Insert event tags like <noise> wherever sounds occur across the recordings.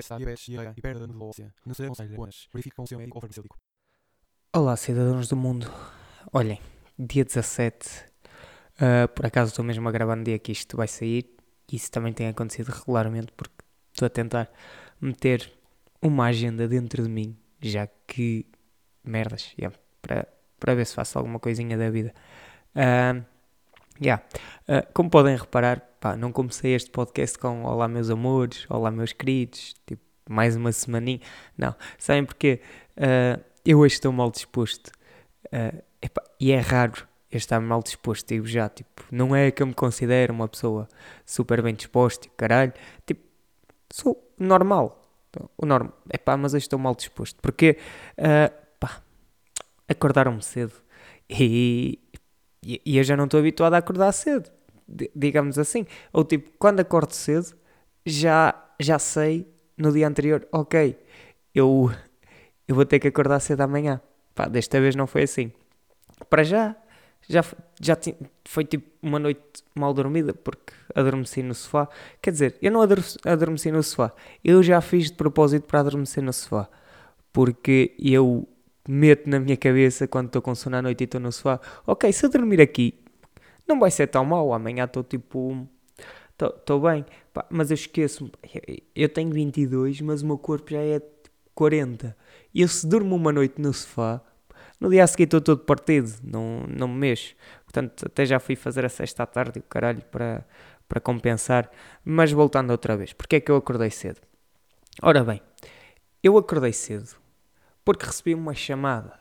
Diabetes, e o seu médico farmacêutico. Olá, cidadãos do mundo. Olhem, dia 17, ah, por acaso estou mesmo a gravar no dia que isto vai sair. Isso também tem acontecido regularmente porque estou a tentar meter uma agenda dentro de mim, já que merdas, yeah, para, para ver se faço alguma coisinha da vida. Ah, yeah. Ah, como podem reparar, pá, não comecei este podcast com Olá meus amores, Olá meus queridos, tipo, mais uma semaninha. Não, sabem porquê? Ah, eu hoje estou mal disposto. Ah, epá, e é raro eu estar mal disposto, digo já, tipo, não é que eu me considero uma pessoa super bem disposta, caralho, tipo, sou normal, o normal, epá, mas hoje estou mal disposto, porque, ah, pá, acordaram-me cedo e, e, eu já não estou habituado a acordar cedo, digamos assim, ou tipo, quando acordo cedo, já, já sei no dia anterior, ok, eu, eu vou ter que acordar cedo amanhã, pá, desta vez não foi assim, para já, já, já foi tipo uma noite mal dormida porque adormeci no sofá. Quer dizer, eu não ador- adormeci no sofá, eu já fiz de propósito para adormecer no sofá porque eu meto na minha cabeça quando estou com sono à noite e estou no sofá, ok, se eu dormir aqui não vai ser tão mal, amanhã estou tipo. Estou bem, Pá, mas eu esqueço-me. Eu tenho 22, mas o meu corpo já é tipo 40. E eu se durmo uma noite no sofá, no dia a seguir estou todo partido, não, não me mexo. Portanto, até já fui fazer a sexta à tarde, o caralho, para, para compensar. Mas voltando outra vez, porque é que eu acordei cedo? Ora bem, eu acordei cedo porque recebi uma chamada.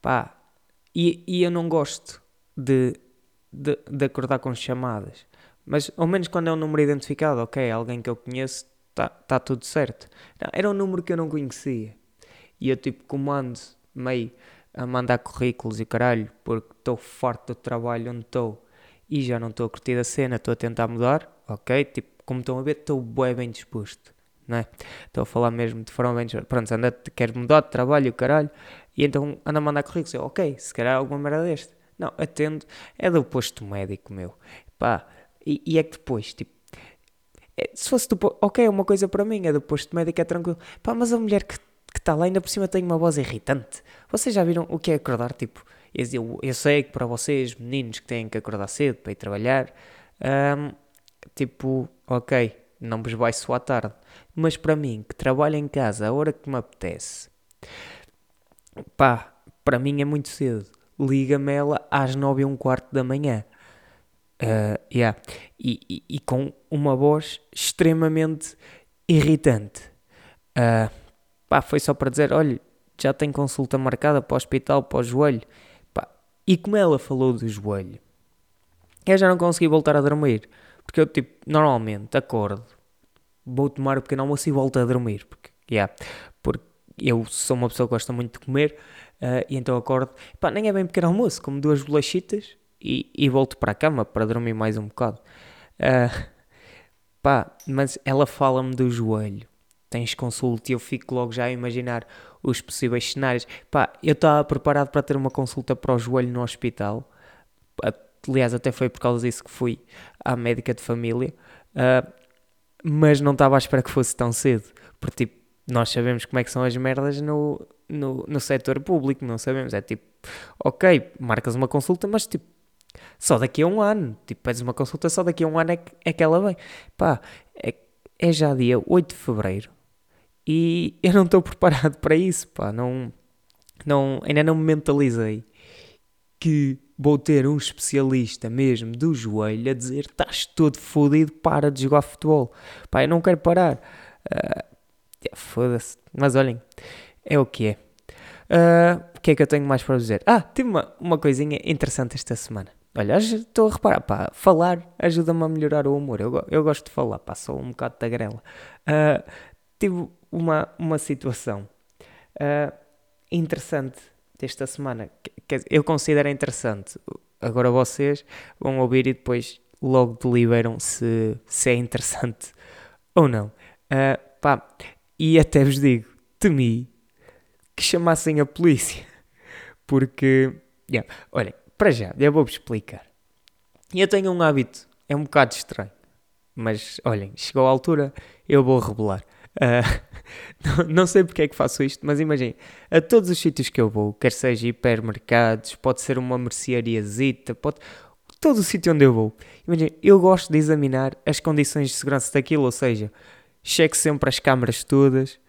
Pá, e, e eu não gosto de, de, de acordar com chamadas. Mas ao menos quando é um número identificado, ok, alguém que eu conheço, está tá tudo certo. Não, era um número que eu não conhecia. E eu tipo comando meio a mandar currículos e caralho, porque estou farto do trabalho onde estou e já não estou a curtir a cena, estou a tentar mudar, ok? Tipo, como estão a ver, estou bué bem disposto, não é? Estou a falar mesmo de forma bem disposta. Pronto, anda, quero mudar de trabalho, caralho, e então anda a mandar currículos, eu, ok, se calhar alguma merda deste. Não, atendo, é do posto médico, meu. Pá, e, e é que depois, tipo, é, se fosse do po- ok, uma coisa para mim é do posto médico, é tranquilo. Pá, mas a mulher que que está lá ainda por cima tem uma voz irritante. Vocês já viram o que é acordar? Tipo, eu, eu- sei que para vocês, meninos que têm que acordar cedo para ir trabalhar, ahm, tipo, ok, não vos vai soar tarde. Mas para mim, que trabalho em casa a hora que me apetece, pá, para mim é muito cedo. Liga-me ela às nove e um quarto da manhã. Ah, yeah. e, e- e com uma voz extremamente irritante. Ah, pá, foi só para dizer, olha, já tenho consulta marcada para o hospital, para o joelho. Pá, e como ela falou do joelho, eu já não consegui voltar a dormir. Porque eu, tipo, normalmente acordo, vou tomar o pequeno almoço e volto a dormir. Porque, yeah, porque eu sou uma pessoa que gosta muito de comer, ah, e então acordo, pá, nem é bem pequeno almoço, como duas bolachitas e, e volto para a cama para dormir mais um bocado. Ah, pá, mas ela fala-me do joelho tens consulta e eu fico logo já a imaginar os possíveis cenários. Pá, eu estava preparado para ter uma consulta para o joelho no hospital. Aliás, até foi por causa disso que fui à médica de família. Ah, mas não estava à espera que fosse tão cedo. Porque, tipo, nós sabemos como é que são as merdas no, no, no setor público, não sabemos. É tipo, ok, marcas uma consulta, mas tipo, só daqui a um ano. Tipo, pedes uma consulta, só daqui a um ano é que, é que ela vem. Pá, é, é já dia 8 de fevereiro e eu não estou <laughs> preparado para isso, pá. Não, não, ainda não me mentalizei que vou ter um especialista mesmo do joelho a dizer estás todo fodido, para de jogar futebol. Pá, eu não quero parar. Ah, Foda-se. Mas olhem, é o que é. Ah, o que é que eu tenho mais para dizer? Ah, tive uma, uma coisinha interessante esta semana. olha, estou a reparar, pá, falar ajuda-me a melhorar o humor. Eu, eu gosto de falar, pá, sou um bocado tagarela. Ah, tive uma, uma situação ah, interessante desta semana. que- dizer, eu considero interessante. Agora vocês vão ouvir e depois logo deliberam se, se é interessante <laughs> ou não. Ah, pá, e até vos digo, temi que chamassem a polícia. Porque, yeah, olha, para já, eu vou-vos explicar. Eu tenho um hábito, é um bocado estranho. Mas, olhem, chegou a altura, eu vou revelar. <laughs> Não, não sei porque é que faço isto, mas imaginem, a todos os sítios que eu vou, quer seja hipermercados, pode ser uma merceariazita, pode... Todo o sítio onde eu vou. Imaginem, eu gosto de examinar as condições de segurança daquilo, ou seja, checo sempre as câmaras todas,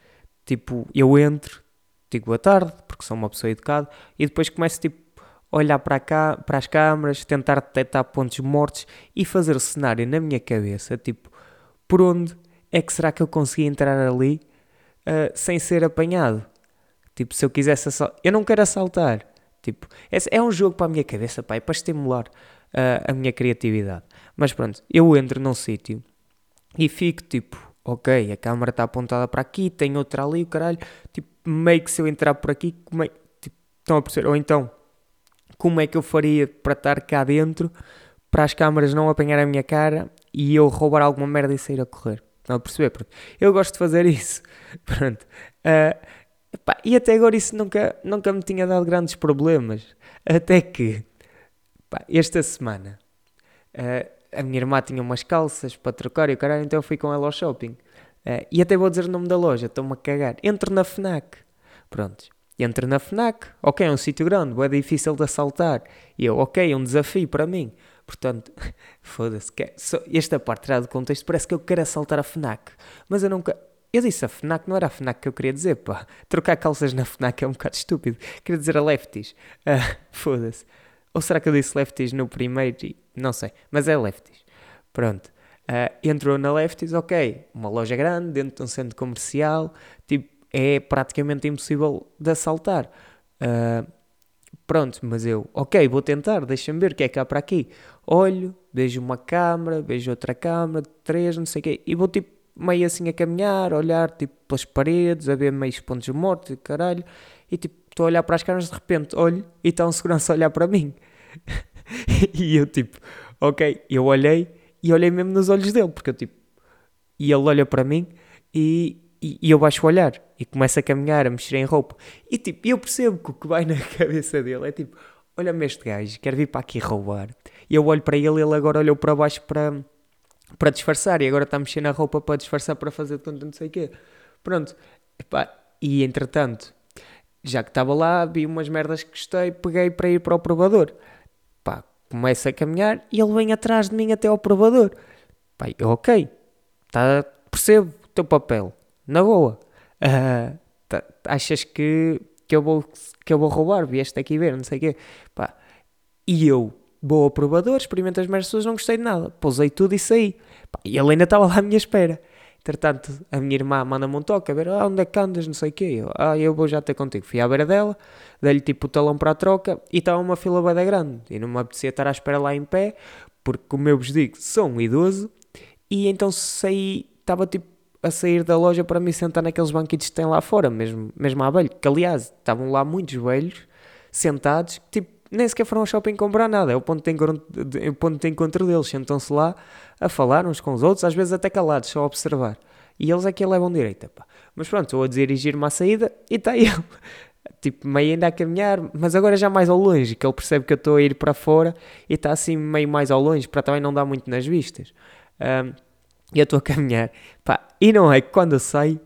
tipo, eu entro, digo boa tarde, porque sou uma pessoa educada, e depois começo, tipo, a olhar para, cá, para as câmaras, tentar detectar pontos mortos e fazer o cenário na minha cabeça, tipo, por onde é que será que eu consegui entrar ali ah, sem ser apanhado? Tipo, se eu quisesse assaltar. Eu não quero assaltar. Tipo, é um jogo para a minha cabeça, pá, é para estimular ah, a minha criatividade. Mas pronto, eu entro num sítio e fico tipo, ok, a câmara está apontada para aqui, tem outra ali, o caralho. Tipo, meio que se eu entrar por aqui, como é, tipo, estão a perceber? Ou então, como é que eu faria para estar cá dentro para as câmaras não apanharem a minha cara e eu roubar alguma merda e sair a correr? Estão a perceber? Pronto. Eu gosto de fazer isso. <laughs> Pronto. Ah, epá, e até agora isso nunca, nunca me tinha dado grandes problemas. Até que, pá, esta semana, ah, a minha irmã tinha umas calças para trocar e o caralho, então eu fui com ela ao shopping. Ah, e até vou dizer o nome da loja, estou-me a cagar. Entro na FNAC. Pronto. Entro na FNAC. Ok, é um sítio grande, é difícil de assaltar. E eu, ok, é um desafio para mim. Portanto, <laughs> foda-se. só- Esta parte tirada do contexto parece que eu quero assaltar a FNAC. Mas eu nunca. Eu disse a FNAC, não era a FNAC que eu queria dizer, pá. Trocar calças na FNAC é um bocado estúpido. Queria dizer a Lefties. Ah, <laughs> foda-se. Ou será que eu disse Lefties no primeiro? Não sei, mas é Lefties. Pronto. Ah, entrou na Lefties, ok. Uma loja grande, dentro de um centro comercial. Tipo, é praticamente impossível de assaltar. Ah, pronto, mas eu, ok, vou tentar, deixa-me ver o que é há para aqui. Olho, vejo uma câmara, vejo outra câmara, três, não sei o quê, e vou tipo meio assim a caminhar, a olhar tipo pelas paredes, a ver meios pontos mortos caralho, e tipo estou a olhar para as câmaras de repente, olho e está um segurança a olhar para mim. <laughs> e eu tipo, ok, eu olhei e olhei mesmo nos olhos dele, porque eu tipo, e ele olha para mim e, e, e eu baixo o olhar e começo a caminhar, a mexer em roupa. E tipo, eu percebo que o que vai <laughs> na cabeça dele é tipo, olha-me este gajo, quer vir para aqui roubar. E eu olho para ele, ele agora olhou para baixo para, para disfarçar e agora está a mexer na roupa para disfarçar para fazer tanto não sei o quê. Pronto. Epá, e entretanto, já que estava lá, vi umas merdas que gostei, peguei para ir para o provador. Pá, começo a caminhar e ele vem atrás de mim até ao provador. Pá, eu, ok, tá, percebo o teu papel, na boa. Ah, tá- achas que, que, eu vou, que eu vou roubar? Vieste aqui ver, não sei o quê. Pá, e eu vou ao provador, experimento as merdas, não gostei de nada. Pousei tudo e saí. Pá, e ele ainda estava lá à minha espera. Entretanto, a minha irmã manda-me um toque a ver, ah, onde é que andas, não sei o quê. Eu, ah, eu vou já ter contigo. Fui à beira dela, dei-lhe tipo o talão para a troca e estava uma fila bem grande. E não me apetecia estar à espera lá em pé, porque como eu vos digo, sou um idoso. E então saí, estava tipo a sair da loja para me sentar naqueles banquitos que tem lá fora, mesmo, mesmo à velho. Que aliás, estavam lá muitos velhos sentados, tipo, nem sequer foram ao shopping comprar nada. É o ponto de encontro, de- é ponto de encontro deles. Sentam-se lá a falar uns com os outros, às vezes até calados, só a observar. E eles é que a levam direita, pá. Mas pronto, estou a dirigir-me à saída e está ele. <laughs> Tipo, meio ainda a caminhar, mas agora já mais ao longe, que ele percebe que eu estou a ir para fora e está assim meio mais ao longe, para também não dar muito nas vistas. Ahm, e eu estou a caminhar, pá, e não é que quando eu saio,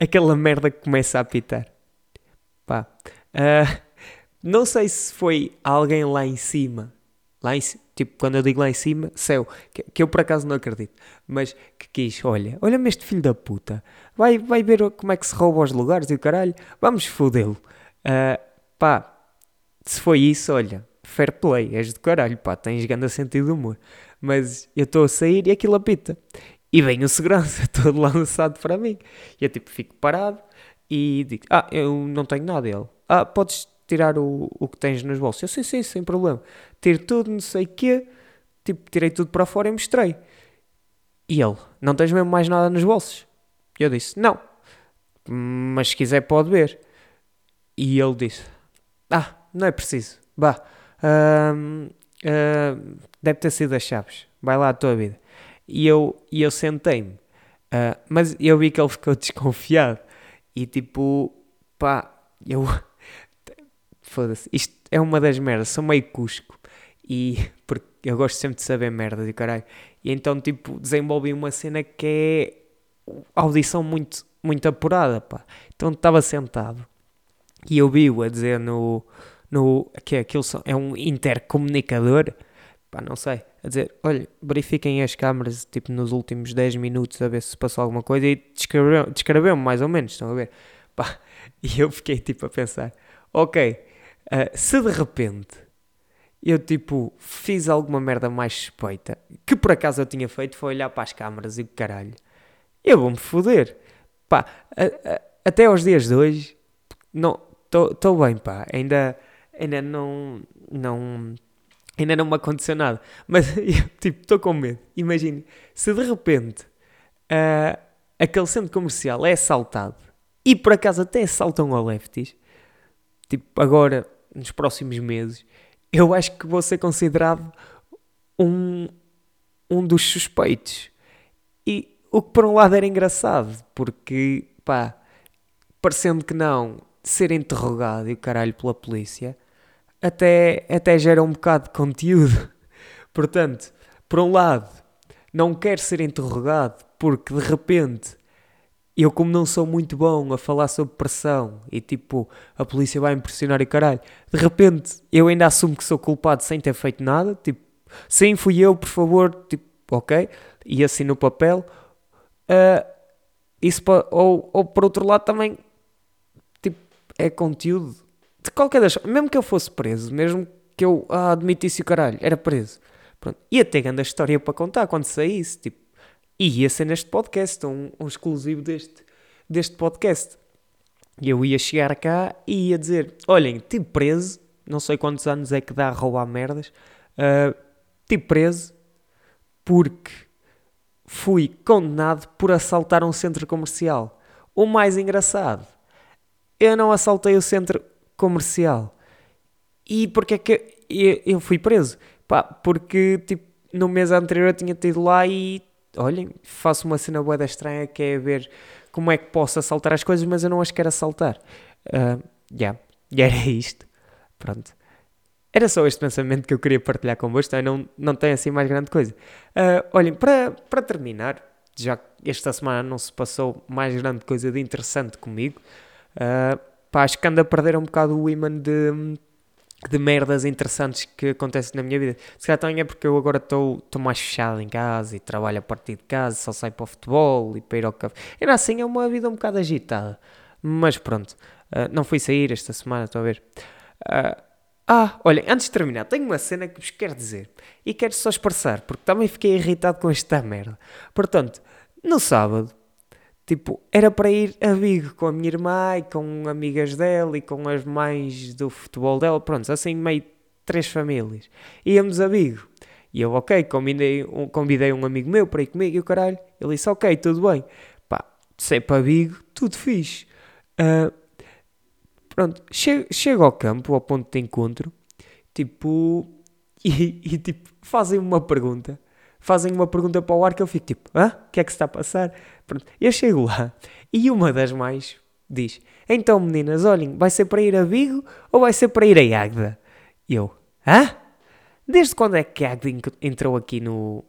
aquela merda começa a apitar. Pá, ah, não sei se foi alguém lá em cima, lá em, tipo, quando eu digo lá em cima, céu, que, que eu por acaso não acredito, mas que quis, olha, olha-me este filho da puta, vai, vai ver como é que se rouba os lugares e o caralho, vamos fodê-lo. Ah, pá, se foi isso, olha, fair play, és do caralho, pá, tens grande sentido de humor. Mas eu estou a sair e aquilo apita. E vem o segurança <laughs> todo lançado para mim. E eu tipo fico parado e digo, ah, eu não tenho nada. Ele, ah, podes tirar o, o que tens nos bolsos? Eu, sim, sim, sem problema. Tiro tudo, não sei o quê. Tipo, tirei tudo para fora e mostrei. E ele, não tens mesmo mais nada nos bolsos? Eu disse, não. Mas se quiser pode ver. E ele disse, ah, não é preciso. Ahm, deve ter sido as chaves. Vai lá a tua vida. E eu, e eu sentei-me. Ah, mas eu vi que ele ficou <laughs> desconfiado. E tipo, pá, eu. Foda-se. Isto é uma das merdas. Sou meio cusco. E. <laughs> Porque eu gosto sempre de saber merda de caralho. E então, tipo, desenvolvi uma cena que é. Audição muito, muito apurada, pá. Então estava sentado. E eu vi-o a dizer no. no que é aquilo é um intercomunicador. Pá, não sei. A dizer, olha, verifiquem as câmaras, tipo, nos últimos 10 minutos a ver se passou alguma coisa. E descreveu- descreveu-me mais ou menos, estão a ver? Pá, <laughs> e eu fiquei, tipo, a pensar, ok, ah, se de repente eu, tipo, fiz alguma merda mais suspeita, que por acaso eu tinha feito, foi olhar para as câmaras e o caralho, eu vou-me foder. Pá, a- a- até aos dias de hoje, não, estou bem, pá, ainda, ainda não, não, ainda não me aconteceu nada, mas <laughs> eu, tipo, estou com medo. Imagine, se de repente ah, aquele centro comercial é assaltado e por acaso até assaltam a lefties, tipo, agora, nos próximos meses, eu acho que vou ser considerado um, um dos suspeitos. E o que por um lado era engraçado, porque, pá, parecendo que não, ser interrogado e o caralho pela polícia, até, até gera um bocado de conteúdo. Portanto, por um lado, não quero ser interrogado porque de repente eu, como não sou muito bom a falar sobre pressão e tipo a polícia vai me pressionar e caralho, de repente eu ainda assumo que sou culpado sem ter feito nada. Tipo, sim, fui eu, por favor, tipo, ok, e assino o papel. Ah, isso po- ou, ou por outro lado também tipo, é conteúdo de qualquer das mesmo que eu fosse preso, mesmo que eu ah, admitisse o caralho, era preso. Pronto. Ia ter grande história para contar quando saísse, tipo, e ia ser neste podcast, um, um exclusivo deste, deste podcast. E eu ia chegar cá e ia dizer: Olhem, estive preso, não sei quantos anos é que dá a roubar merdas, ah, estive preso porque fui condenado por assaltar um centro comercial. O mais engraçado, eu não assaltei o centro comercial. E porque é que eu, eu fui preso? Pá, porque tipo, no mês anterior eu tinha tido lá e olhem, faço uma cena boeda estranha que é ver como é que posso assaltar as coisas, mas eu não as quero assaltar. Ah, yeah. E era <laughs> isto. Pronto. Era só este pensamento que eu queria partilhar convosco, também não, não tem assim mais grande coisa. Ah, olhem, para, para terminar, já que esta semana não se passou mais grande coisa de interessante comigo, ah, pá, acho que ando a perder um bocado o imã de, de merdas interessantes que acontecem na minha vida. Se calhar também é porque eu agora estou mais fechado em casa e trabalho a partir de casa, só saio para o futebol e para ir ao café. Era assim, é uma vida um bocado agitada. Mas pronto, ah, não fui sair esta semana, estou a ver. Ah, ah, olhem, antes de terminar, tenho uma cena que vos quero dizer e quero só expressar, porque também fiquei irritado com esta merda. Portanto, no sábado, tipo, era para ir a Vigo com a minha irmã e com amigas dela e com as mães do futebol dela, pronto, assim meio três famílias. Íamos a Vigo. E eu, ok, convidei um, convidei um amigo meu para ir comigo e o caralho. Ele disse, ok, tudo bem. Pá, sei para Vigo, tudo fixe. Ah, pronto, chego, chego ao campo, ao ponto de encontro, tipo, <laughs> e, e, tipo, fazem uma pergunta. Fazem uma pergunta para o ar que eu fico tipo, hã? O que é que se está a passar? Pronto, eu chego lá e uma das mais diz, então meninas, olhem, vai ser para ir a Vigo ou vai ser para ir a Águeda? Eu, hã? Desde quando é que a Águeda en- entrou aqui no...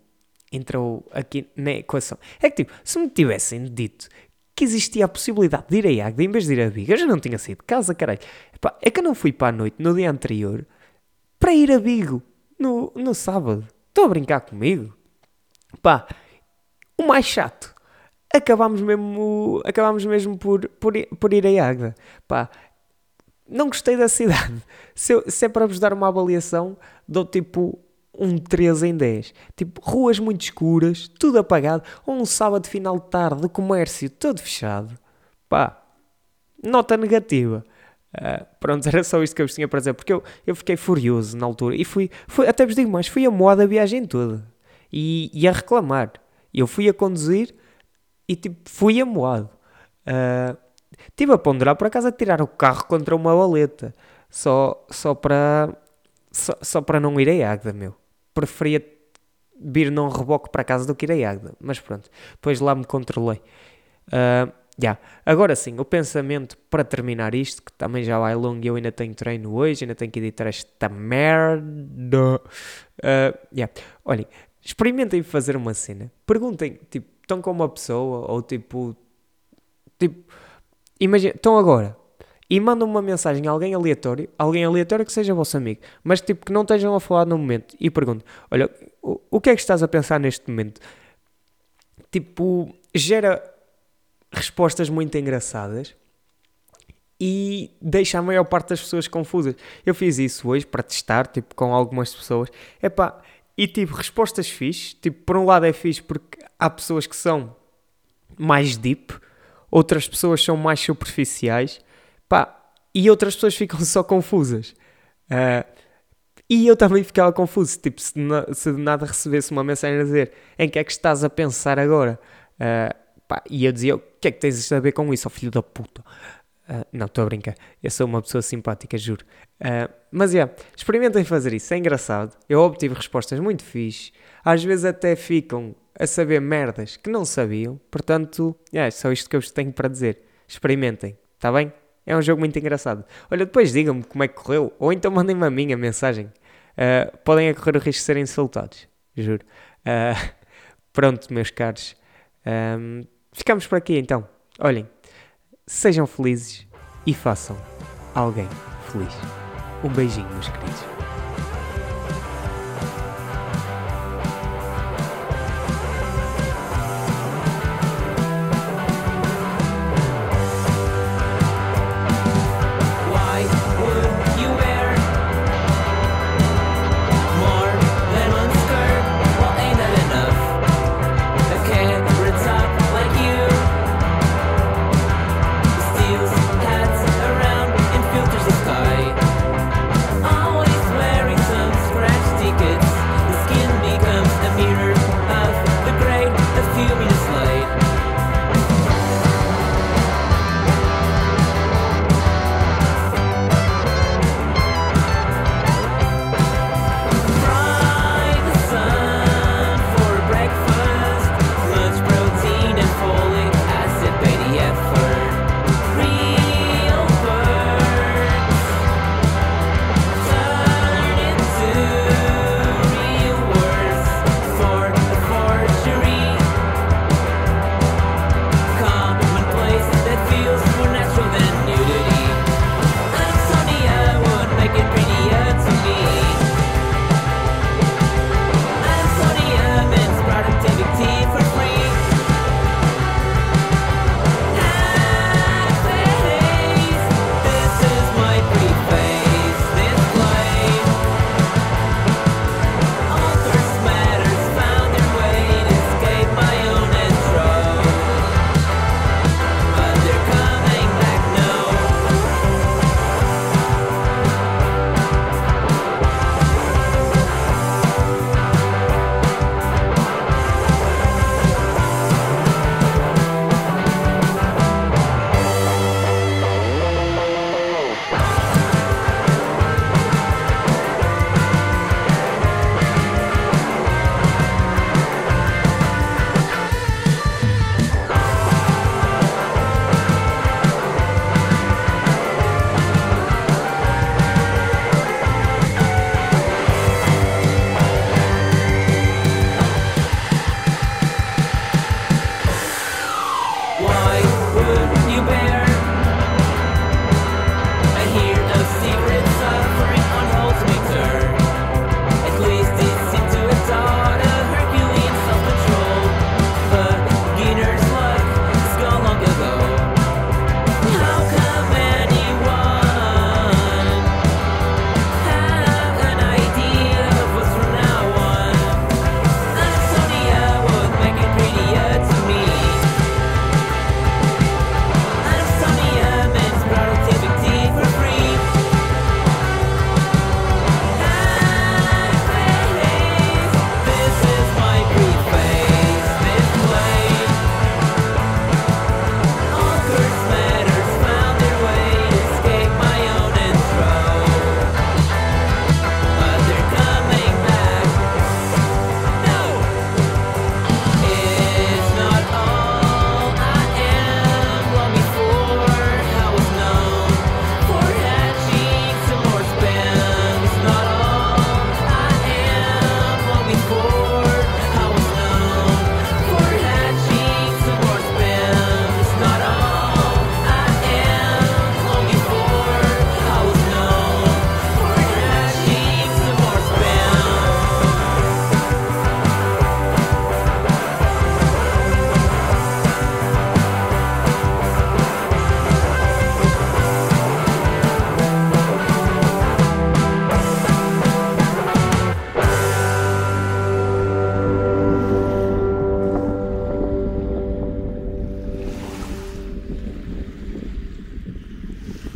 Entrou aqui na equação? É que tipo, se me tivessem dito que existia a possibilidade de ir a Águeda em vez de ir a Vigo, eu já não tinha saído de casa, caralho. Epá, é que eu não fui para a noite no dia anterior para ir a Vigo no, no sábado. Estão a brincar comigo? Pá, o mais chato. Acabámos mesmo, acabámos mesmo por, por, por ir a Águeda. Pá, não gostei da cidade. <laughs> Se, eu- se é para vos dar uma avaliação, dou tipo um 3 em 10. Tipo, ruas muito escuras, tudo apagado. Um sábado final de tarde, comércio todo fechado. Pá, nota negativa. Ah, pronto, <laughs> era só isto que eu vos tinha para dizer, porque eu, eu fiquei furioso na altura e fui, fui até vos digo mais, fui a moda a viagem toda e, e a reclamar. Eu fui a conduzir e tipo, fui amoado. Uh, Estive a ponderar por acaso a tirar o carro contra uma baleta. Só, só para. Só, só para não ir a Águeda, meu. Preferia vir num reboque para casa do que ir a Águeda. Mas pronto, depois lá me controlei. Uh, yeah. Agora sim, o pensamento para terminar isto, que também já vai longo e eu ainda tenho treino hoje, ainda tenho que editar esta merda. Uh, yeah. Olhem, experimentem fazer uma cena. Perguntem, tipo, estão com uma pessoa ou tipo. Tipo Imagina, estão agora e mandam uma mensagem a alguém aleatório, alguém aleatório que seja vosso amigo, mas tipo que não estejam a falar no momento e perguntam: Olha, o, o que é que estás a pensar neste momento? Tipo, gera respostas muito engraçadas e deixa a maior parte das pessoas confusas. Eu fiz isso hoje para testar, tipo, com algumas pessoas. Epá, e tive respostas fixe. Tipo, por um lado é fixe porque há pessoas que são mais deep outras pessoas são mais superficiais, pá, e outras pessoas ficam só confusas. Uh, e eu também ficava confuso, tipo, se, se de nada recebesse uma mensagem a dizer em que é que estás a pensar agora? Uh, pá, e eu dizia, o que é que tens a ver com isso, oh filho da puta? Uh, não, estou a brincar, eu sou uma pessoa simpática, juro. Uh, mas é, yeah, experimentem fazer isso, é engraçado. Eu obtive respostas muito fixe, às vezes até ficam a saber merdas que não sabiam. Portanto, é só isto que eu vos tenho para dizer. Experimentem, está bem? É um jogo muito engraçado. Olha, depois digam-me como é que correu, ou então mandem-me a minha mensagem. Uh, podem correr o risco de serem insultados, juro. Uh, <laughs> pronto, meus caros. Um, ficamos por aqui então. Olhem, sejam felizes e façam alguém feliz. Um beijinho, meus queridos.